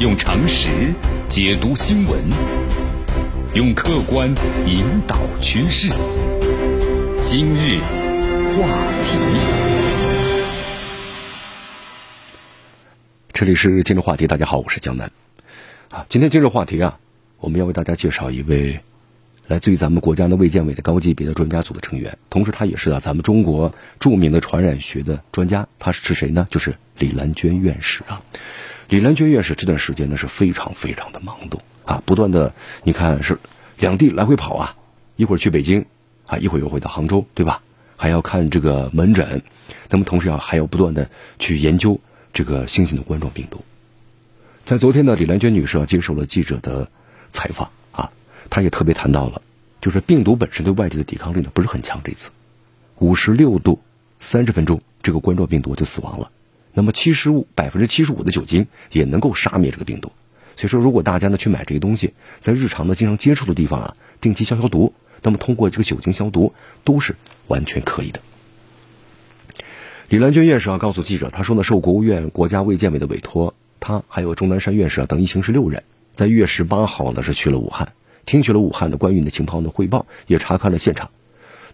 用常识解读新闻，用客观引导趋势。今日话题，这里是今日话题。大家好，我是江南。啊，今天今日话题啊，我们要为大家介绍一位来自于咱们国家的卫健委的高级别的专家组的成员，同时他也是啊咱们中国著名的传染学的专家。他是谁呢？就是李兰娟院士啊。李兰娟院士这段时间呢是非常非常的忙碌啊，不断的你看是两地来回跑啊，一会儿去北京啊，一会儿又回到杭州，对吧？还要看这个门诊，那么同时要还要不断的去研究这个新型的冠状病毒。在昨天呢，李兰娟女士啊接受了记者的采访啊，她也特别谈到了，就是病毒本身对外界的抵抗力呢不是很强，这次五十六度三十分钟，这个冠状病毒就死亡了。那么七十五百分之七十五的酒精也能够杀灭这个病毒，所以说如果大家呢去买这些东西，在日常的经常接触的地方啊，定期消消毒，那么通过这个酒精消毒都是完全可以的。李兰娟院士啊告诉记者，他说呢，受国务院国家卫健委的委托，他还有钟南山院士啊等一行十六人，在一月十八号呢是去了武汉，听取了武汉的关于的情况的汇报，也查看了现场。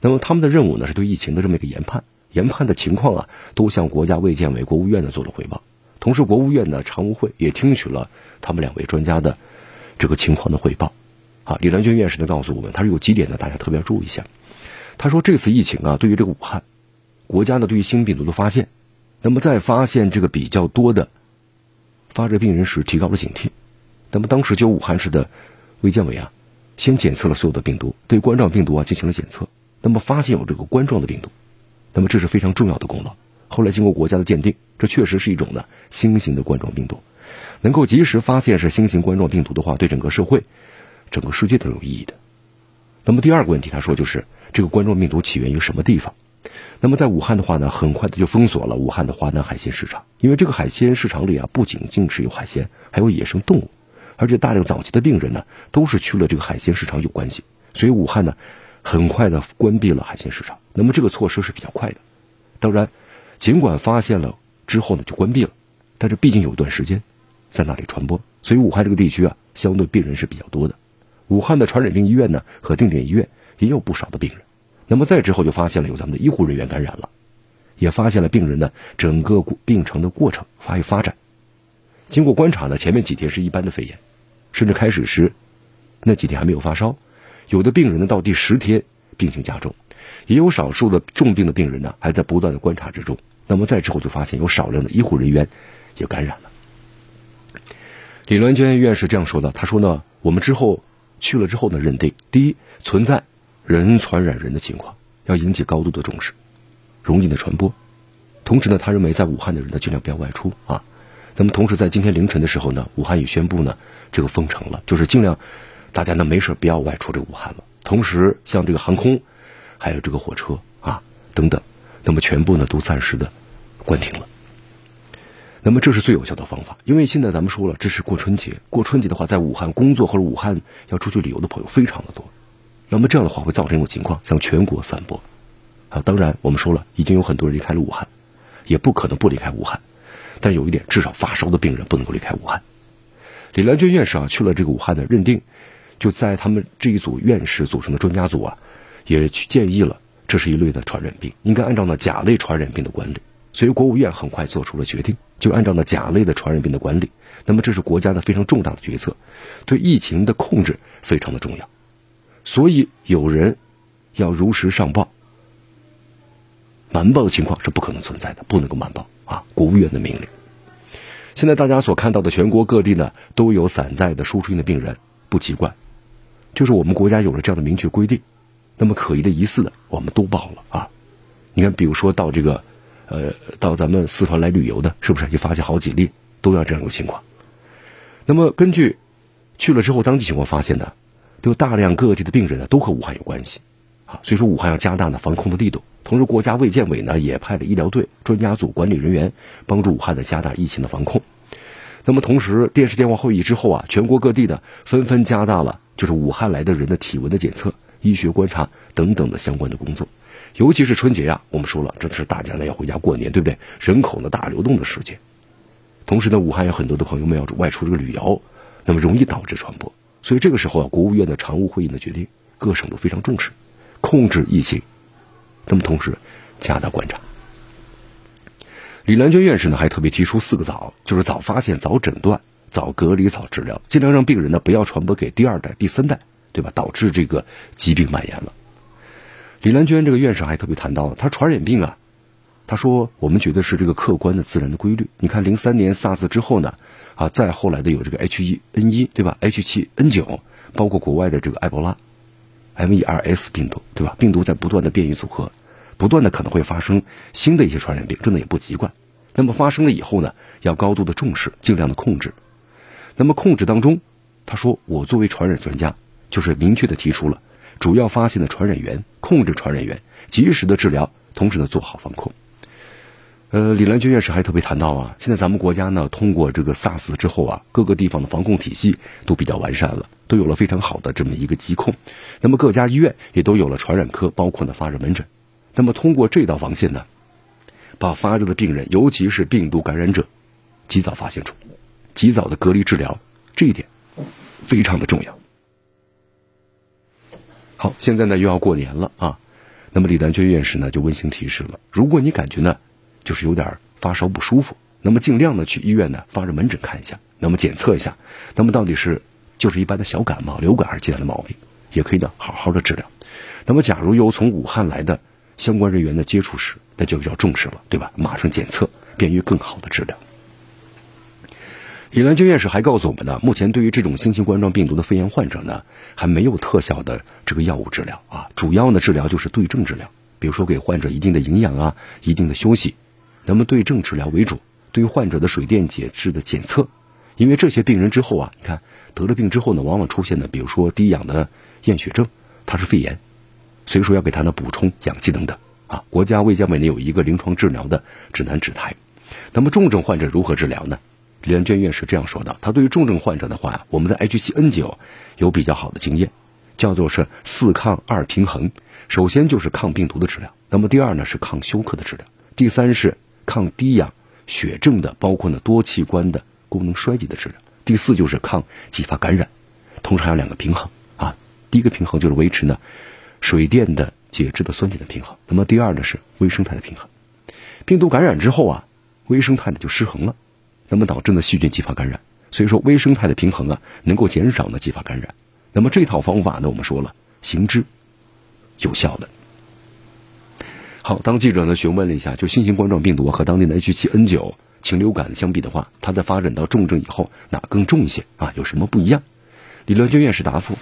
那么他们的任务呢是对疫情的这么一个研判。研判的情况啊，都向国家卫健委、国务院呢做了汇报。同时，国务院的常务会也听取了他们两位专家的这个情况的汇报。啊，李兰娟院士呢告诉我们，他说有几点呢，大家特别要注意一下。他说，这次疫情啊，对于这个武汉，国家呢对于新病毒的发现，那么在发现这个比较多的发热病人时，提高了警惕。那么当时就武汉市的卫健委啊，先检测了所有的病毒，对冠状病毒啊进行了检测，那么发现有这个冠状的病毒。那么这是非常重要的功劳。后来经过国家的鉴定，这确实是一种呢新型的冠状病毒，能够及时发现是新型冠状病毒的话，对整个社会、整个世界都有意义的。那么第二个问题，他说就是这个冠状病毒起源于什么地方？那么在武汉的话呢，很快的就封锁了武汉的华南海鲜市场，因为这个海鲜市场里啊，不仅仅是有海鲜，还有野生动物，而且大量早期的病人呢，都是去了这个海鲜市场有关系，所以武汉呢。很快的关闭了海鲜市场，那么这个措施是比较快的。当然，尽管发现了之后呢就关闭了，但是毕竟有一段时间在那里传播，所以武汉这个地区啊相对病人是比较多的。武汉的传染病医院呢和定点医院也有不少的病人。那么再之后就发现了有咱们的医护人员感染了，也发现了病人呢整个病程的过程发育发展。经过观察呢，前面几天是一般的肺炎，甚至开始时那几天还没有发烧。有的病人呢，到第十天病情加重，也有少数的重病的病人呢，还在不断的观察之中。那么再之后就发现有少量的医护人员也感染了。李兰娟院士这样说的，他说呢，我们之后去了之后呢，认定第一存在人传染人的情况，要引起高度的重视，容易的传播。同时呢，他认为在武汉的人呢，尽量不要外出啊。那么同时在今天凌晨的时候呢，武汉也宣布呢，这个封城了，就是尽量。大家呢没事不要外出这个武汉了。同时，像这个航空，还有这个火车啊等等，那么全部呢都暂时的关停了。那么这是最有效的方法，因为现在咱们说了，这是过春节，过春节的话，在武汉工作或者武汉要出去旅游的朋友非常的多。那么这样的话会造成一种情况，向全国散播。啊，当然我们说了，已经有很多人离开了武汉，也不可能不离开武汉。但有一点，至少发烧的病人不能够离开武汉。李兰娟院士啊去了这个武汉的认定。就在他们这一组院士组成的专家组啊，也去建议了，这是一类的传染病，应该按照呢甲类传染病的管理。所以国务院很快做出了决定，就按照呢甲类的传染病的管理。那么这是国家的非常重大的决策，对疫情的控制非常的重要。所以有人要如实上报，瞒报的情况是不可能存在的，不能够瞒报啊！国务院的命令。现在大家所看到的全国各地呢，都有散在的输出性的病人，不奇怪。就是我们国家有了这样的明确规定，那么可疑的、疑似的，我们都报了啊。你看，比如说到这个，呃，到咱们四川来旅游的，是不是也发现好几例都要这样一个情况？那么根据去了之后当地情况发现呢，都有大量各地的病人呢都和武汉有关系啊。所以说，武汉要加大呢防控的力度。同时，国家卫健委呢也派了医疗队、专家组、管理人员帮助武汉的加大疫情的防控。那么同时，电视电话会议之后啊，全国各地呢纷纷加大了。就是武汉来的人的体温的检测、医学观察等等的相关的工作，尤其是春节呀，我们说了，这是大家呢要回家过年，对不对？人口呢大流动的时间，同时呢，武汉有很多的朋友们要外出这个旅游，那么容易导致传播。所以这个时候啊，国务院的常务会议呢决定，各省都非常重视，控制疫情，那么同时加大观察。李兰娟院士呢还特别提出四个早，就是早发现、早诊断、早隔离、早治疗，尽量让病人呢不要传播给第二代、第三代，对吧？导致这个疾病蔓延了。李兰娟这个院士还特别谈到，他传染病啊，他说我们觉得是这个客观的自然的规律。你看零三年 SARS 之后呢，啊，再后来的有这个 H1N1，对吧？H7N9，包括国外的这个埃博拉，MERS 病毒，对吧？病毒在不断的变异组合。不断的可能会发生新的一些传染病，这呢也不奇怪。那么发生了以后呢，要高度的重视，尽量的控制。那么控制当中，他说我作为传染专家，就是明确的提出了主要发现的传染源，控制传染源，及时的治疗，同时呢做好防控。呃，李兰娟院士还特别谈到啊，现在咱们国家呢通过这个 SARS 之后啊，各个地方的防控体系都比较完善了，都有了非常好的这么一个疾控。那么各家医院也都有了传染科，包括呢发热门诊。那么，通过这道防线呢，把发热的病人，尤其是病毒感染者，及早发现出，及早的隔离治疗，这一点非常的重要。好，现在呢又要过年了啊，那么李丹娟院士呢就温馨提示了：如果你感觉呢就是有点发烧不舒服，那么尽量呢去医院呢发热门诊看一下，那么检测一下，那么到底是就是一般的小感冒、流感还是其他的毛病，也可以呢好好的治疗。那么，假如有从武汉来的。相关人员的接触史，那就要重视了，对吧？马上检测，便于更好的治疗。李兰娟院士还告诉我们呢，目前对于这种新型冠状病毒的肺炎患者呢，还没有特效的这个药物治疗啊，主要呢治疗就是对症治疗，比如说给患者一定的营养啊，一定的休息，那么对症治疗为主，对于患者的水电解质的检测，因为这些病人之后啊，你看得了病之后呢，往往出现的，比如说低氧的厌血症，它是肺炎。所以说要给他呢补充氧气等等啊，国家卫健委呢有一个临床治疗的指南指台。那么重症患者如何治疗呢？李兰娟院士这样说的：他对于重症患者的话，我们的 H7N9 有比较好的经验，叫做是四抗二平衡。首先就是抗病毒的治疗，那么第二呢是抗休克的治疗，第三是抗低氧血症的，包括呢多器官的功能衰竭的治疗，第四就是抗继发感染。同时还有两个平衡啊，第一个平衡就是维持呢。水电的解质的酸碱的平衡，那么第二呢是微生态的平衡。病毒感染之后啊，微生态呢就失衡了，那么导致呢细菌继发感染。所以说微生态的平衡啊，能够减少呢继发感染。那么这套方法呢，我们说了行之有效的。好，当记者呢询问了一下，就新型冠状病毒和当年的 H7N9 禽流感相比的话，它在发展到重症以后哪更重一些啊？有什么不一样？李乐娟院士答复。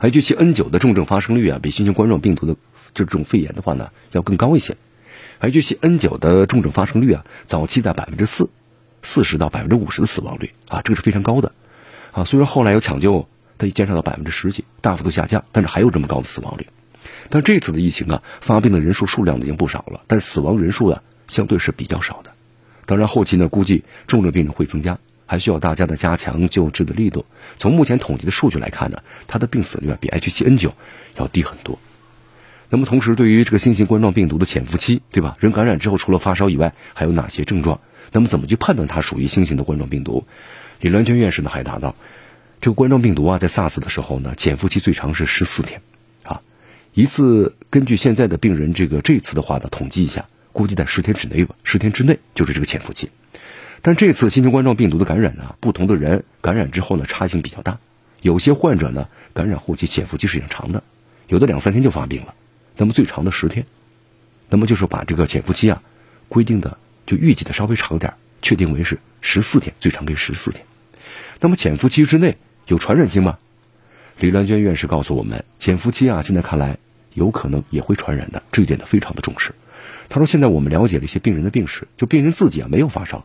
H7N9 的重症发生率啊，比新型冠状病毒的就这种肺炎的话呢，要更高一些。H7N9 的重症发生率啊，早期在百分之四，四十到百分之五十的死亡率啊，这个是非常高的啊。虽然后来有抢救，它减少到百分之十几，大幅度下降，但是还有这么高的死亡率。但这次的疫情啊，发病的人数数量已经不少了，但死亡人数啊，相对是比较少的。当然后期呢，估计重症病人会增加。还需要大家的加强救治的力度。从目前统计的数据来看呢，它的病死率啊比 H7N9 要低很多。那么同时，对于这个新型冠状病毒的潜伏期，对吧？人感染之后除了发烧以外，还有哪些症状？那么怎么去判断它属于新型的冠状病毒？李兰娟院士呢还答道，这个冠状病毒啊，在 SARS 的时候呢，潜伏期最长是十四天，啊，一次根据现在的病人这个这次的话呢，统计一下，估计在十天之内吧，十天之内就是这个潜伏期。但这次新型冠状病毒的感染呢，不同的人感染之后呢，差异性比较大。有些患者呢，感染后期潜伏期是挺长的，有的两三天就发病了，那么最长的十天。那么就是把这个潜伏期啊，规定的就预计的稍微长点，确定为是十四天，最长可以十四天。那么潜伏期之内有传染性吗？李兰娟院士告诉我们，潜伏期啊，现在看来有可能也会传染的，这一点呢非常的重视。他说，现在我们了解了一些病人的病史，就病人自己啊没有发烧。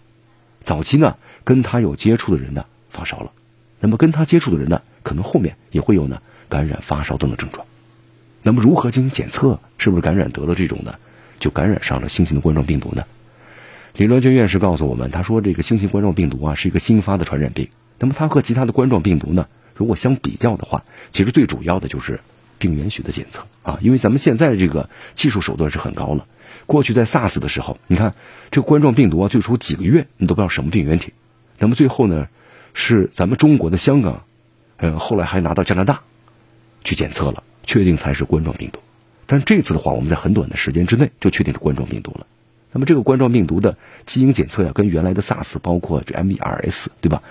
早期呢，跟他有接触的人呢发烧了，那么跟他接触的人呢，可能后面也会有呢感染、发烧等等症状。那么如何进行检测，是不是感染得了这种呢？就感染上了新型的冠状病毒呢？李乐娟院士告诉我们，他说这个新型冠状病毒啊是一个新发的传染病。那么它和其他的冠状病毒呢，如果相比较的话，其实最主要的就是病原学的检测啊，因为咱们现在这个技术手段是很高了。过去在 SARS 的时候，你看这个冠状病毒啊，最初几个月你都不知道什么病原体，那么最后呢，是咱们中国的香港，呃，后来还拿到加拿大去检测了，确定才是冠状病毒。但这次的话，我们在很短的时间之内就确定是冠状病毒了。那么这个冠状病毒的基因检测呀，跟原来的 SARS 包括这 MERS 对吧？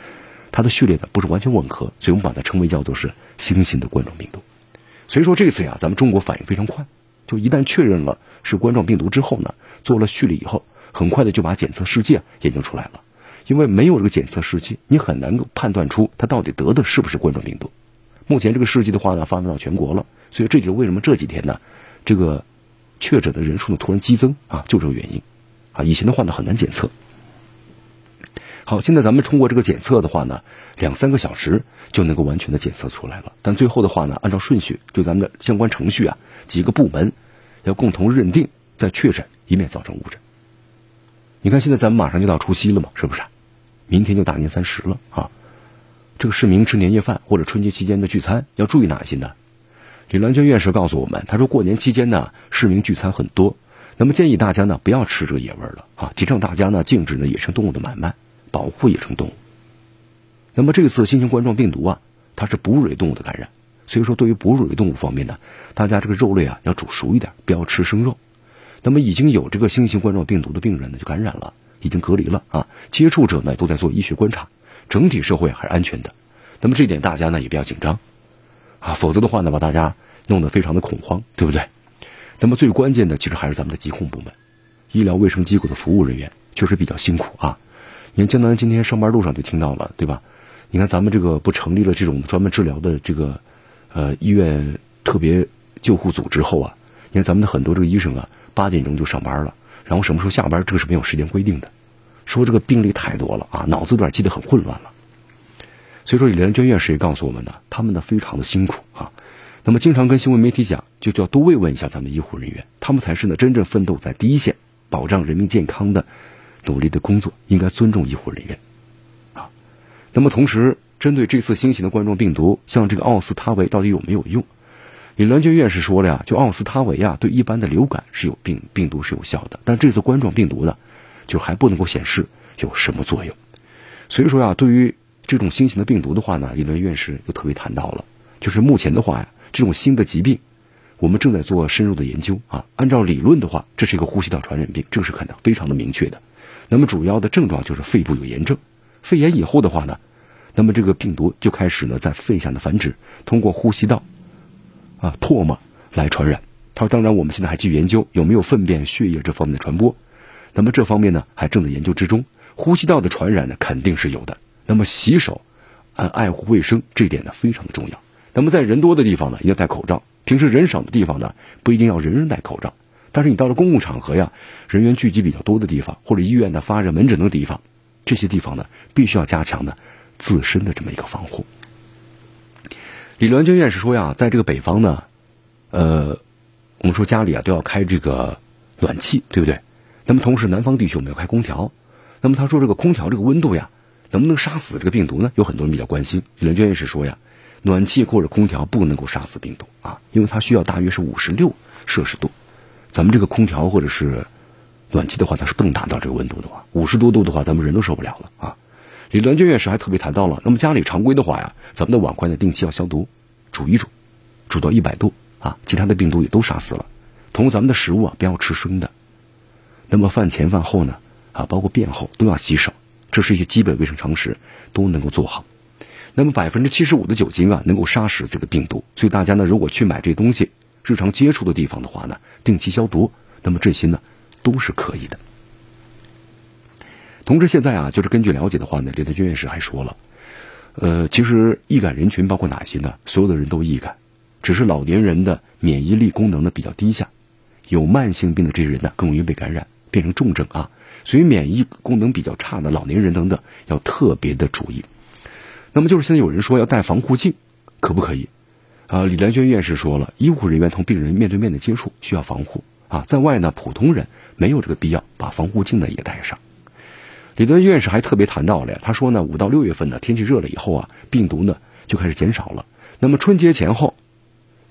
它的序列呢不是完全吻合，所以我们把它称为叫做是新型的冠状病毒。所以说这次呀，咱们中国反应非常快，就一旦确认了是冠状病毒之后呢，做了序列以后，很快的就把检测试剂研究出来了。因为没有这个检测试剂，你很难够判断出它到底得的是不是冠状病毒。目前这个试剂的话呢，发放到全国了，所以这就是为什么这几天呢，这个确诊的人数呢突然激增啊，就这个原因。啊，以前的话呢很难检测。好，现在咱们通过这个检测的话呢，两三个小时就能够完全的检测出来了。但最后的话呢，按照顺序，就咱们的相关程序啊，几个部门要共同认定再确诊，以免造成误诊。你看，现在咱们马上就到除夕了嘛，是不是？明天就大年三十了啊！这个市民吃年夜饭或者春节期间的聚餐要注意哪些呢？李兰娟院士告诉我们，他说过年期间呢，市民聚餐很多。那么建议大家呢不要吃这个野味了啊，提倡大家呢禁止呢野生动物的买卖，保护野生动物。那么这次新型冠状病毒啊，它是哺乳类动物的感染，所以说对于哺乳类动物方面呢，大家这个肉类啊要煮熟一点，不要吃生肉。那么已经有这个新型冠状病毒的病人呢就感染了，已经隔离了啊，接触者呢都在做医学观察，整体社会还是安全的。那么这一点大家呢也不要紧张啊，否则的话呢把大家弄得非常的恐慌，对不对？那么最关键的，其实还是咱们的疾控部门、医疗卫生机构的服务人员，确实比较辛苦啊。你看江南今天上班路上就听到了，对吧？你看咱们这个不成立了这种专门治疗的这个呃医院特别救护组之后啊，你看咱们的很多这个医生啊，八点钟就上班了，然后什么时候下班，这个是没有时间规定的。说这个病例太多了啊，脑子有点记得很混乱了。所以说李兰娟院士也告诉我们呢，他们呢非常的辛苦啊。那么，经常跟新闻媒体讲，就叫多慰问一下咱们医护人员，他们才是呢真正奋斗在第一线、保障人民健康的努力的工作，应该尊重医护人员啊。那么，同时针对这次新型的冠状病毒，像这个奥司他韦到底有没有用？李兰娟院士说了呀，就奥司他韦啊，对一般的流感是有病病毒是有效的，但这次冠状病毒呢，就还不能够显示有什么作用。所以说呀，对于这种新型的病毒的话呢，李兰院士又特别谈到了，就是目前的话呀。这种新的疾病，我们正在做深入的研究啊。按照理论的话，这是一个呼吸道传染病，这个是很非常的明确的。那么主要的症状就是肺部有炎症，肺炎以后的话呢，那么这个病毒就开始呢在肺下的繁殖，通过呼吸道啊唾沫来传染。他说，当然我们现在还继续研究有没有粪便、血液这方面的传播。那么这方面呢还正在研究之中。呼吸道的传染呢肯定是有的。那么洗手，按爱护卫生这点呢非常的重要。那么在人多的地方呢，要戴口罩；平时人少的地方呢，不一定要人人戴口罩。但是你到了公共场合呀，人员聚集比较多的地方，或者医院的发热门诊的地方，这些地方呢，必须要加强呢自身的这么一个防护。李銮娟院士说呀，在这个北方呢，呃，我们说家里啊都要开这个暖气，对不对？那么同时南方地区我们要开空调。那么他说这个空调这个温度呀，能不能杀死这个病毒呢？有很多人比较关心。李銮娟院士说呀。暖气或者空调不能够杀死病毒啊，因为它需要大约是五十六摄氏度。咱们这个空调或者是暖气的话，它是不能达到这个温度的话，五十多度的话，咱们人都受不了了啊。李兰娟院士还特别谈到了，那么家里常规的话呀，咱们的碗筷呢定期要消毒，煮一煮，煮到一百度啊，其他的病毒也都杀死了。同时咱们的食物啊不要吃生的，那么饭前饭后呢啊，包括便后都要洗手，这是一些基本卫生常识都能够做好。那么百分之七十五的酒精啊，能够杀死这个病毒。所以大家呢，如果去买这东西，日常接触的地方的话呢，定期消毒。那么这些呢，都是可以的。同时，现在啊，就是根据了解的话呢，李德军院士还说了，呃，其实易感人群包括哪些呢？所有的人都易感，只是老年人的免疫力功能呢比较低下，有慢性病的这些人呢更容易被感染，变成重症啊。所以免疫功能比较差的老年人等等，要特别的注意。那么就是现在有人说要戴防护镜，可不可以？啊，李兰娟院士说了，医护人员同病人面对面的接触需要防护啊，在外呢，普通人没有这个必要把防护镜呢也戴上。李兰院士还特别谈到了呀，他说呢，五到六月份呢，天气热了以后啊，病毒呢就开始减少了。那么春节前后，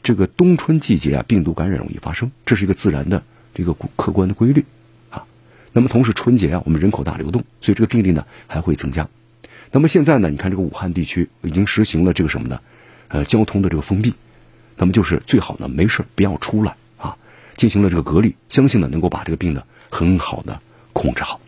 这个冬春季节啊，病毒感染容易发生，这是一个自然的这个客观的规律。那么同时春节啊，我们人口大流动，所以这个病例呢还会增加。那么现在呢，你看这个武汉地区已经实行了这个什么呢？呃，交通的这个封闭，那么就是最好呢没事不要出来啊，进行了这个隔离，相信呢能够把这个病呢很好的控制好。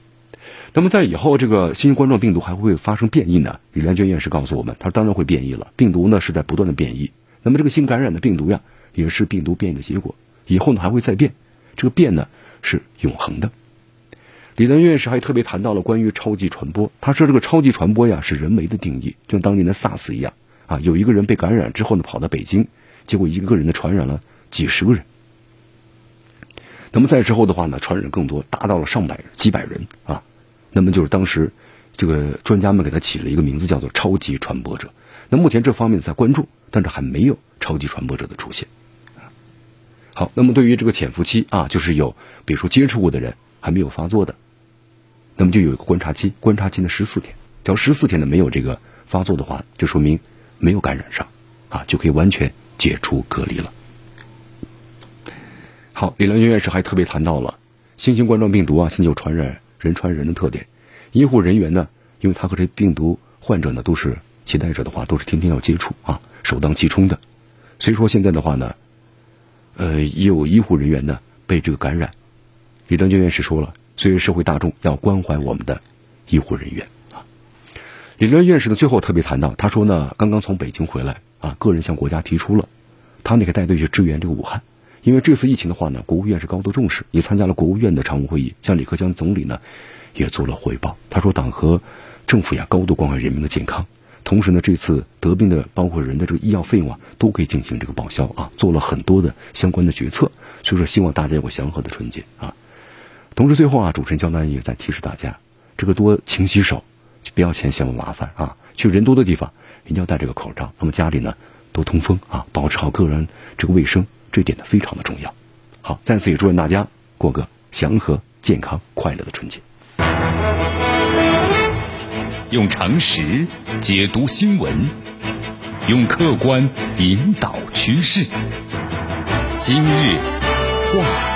那么在以后这个新型冠状病毒还会发生变异呢？李连娟院士告诉我们，他说当然会变异了，病毒呢是在不断的变异。那么这个新感染的病毒呀，也是病毒变异的结果，以后呢还会再变，这个变呢是永恒的。李连院士还特别谈到了关于超级传播，他说这个超级传播呀是人为的定义，就像当年的 SARS 一样。啊，有一个人被感染之后呢，跑到北京，结果一个人呢传染了几十个人。那么在之后的话呢，传染更多，达到了上百、几百人啊。那么就是当时这个专家们给他起了一个名字，叫做超级传播者。那目前这方面在关注，但是还没有超级传播者的出现。好，那么对于这个潜伏期啊，就是有比如说接触过的人还没有发作的，那么就有一个观察期，观察期呢十四天，只要十四天呢没有这个发作的话，就说明。没有感染上，啊，就可以完全解除隔离了。好，李良军院士还特别谈到了新型冠状病毒啊，现在有传染人传人的特点。医护人员呢，因为他和这病毒患者呢都是携带者的话，都是天天要接触啊，首当其冲的。所以说现在的话呢，呃，也有医护人员呢被这个感染。李良军院士说了，所以社会大众要关怀我们的医护人员啊。李连院士呢，最后特别谈到，他说呢，刚刚从北京回来啊，个人向国家提出了，他那个带队去支援这个武汉，因为这次疫情的话呢，国务院是高度重视，也参加了国务院的常务会议，向李克强总理呢也做了汇报。他说，党和政府呀高度关怀人民的健康，同时呢，这次得病的包括人的这个医药费用啊，都可以进行这个报销啊，做了很多的相关的决策，所以说希望大家有个祥和的春节啊。同时最后啊，主持人江南也在提示大家，这个多勤洗手。就不要嫌嫌麻烦啊！去人多的地方一定要戴这个口罩。那么家里呢，多通风啊，保持好个人这个卫生，这一点呢非常的重要。好，再次也祝愿大家过个祥和、健康、快乐的春节。用常识解读新闻，用客观引导趋势。今日话题。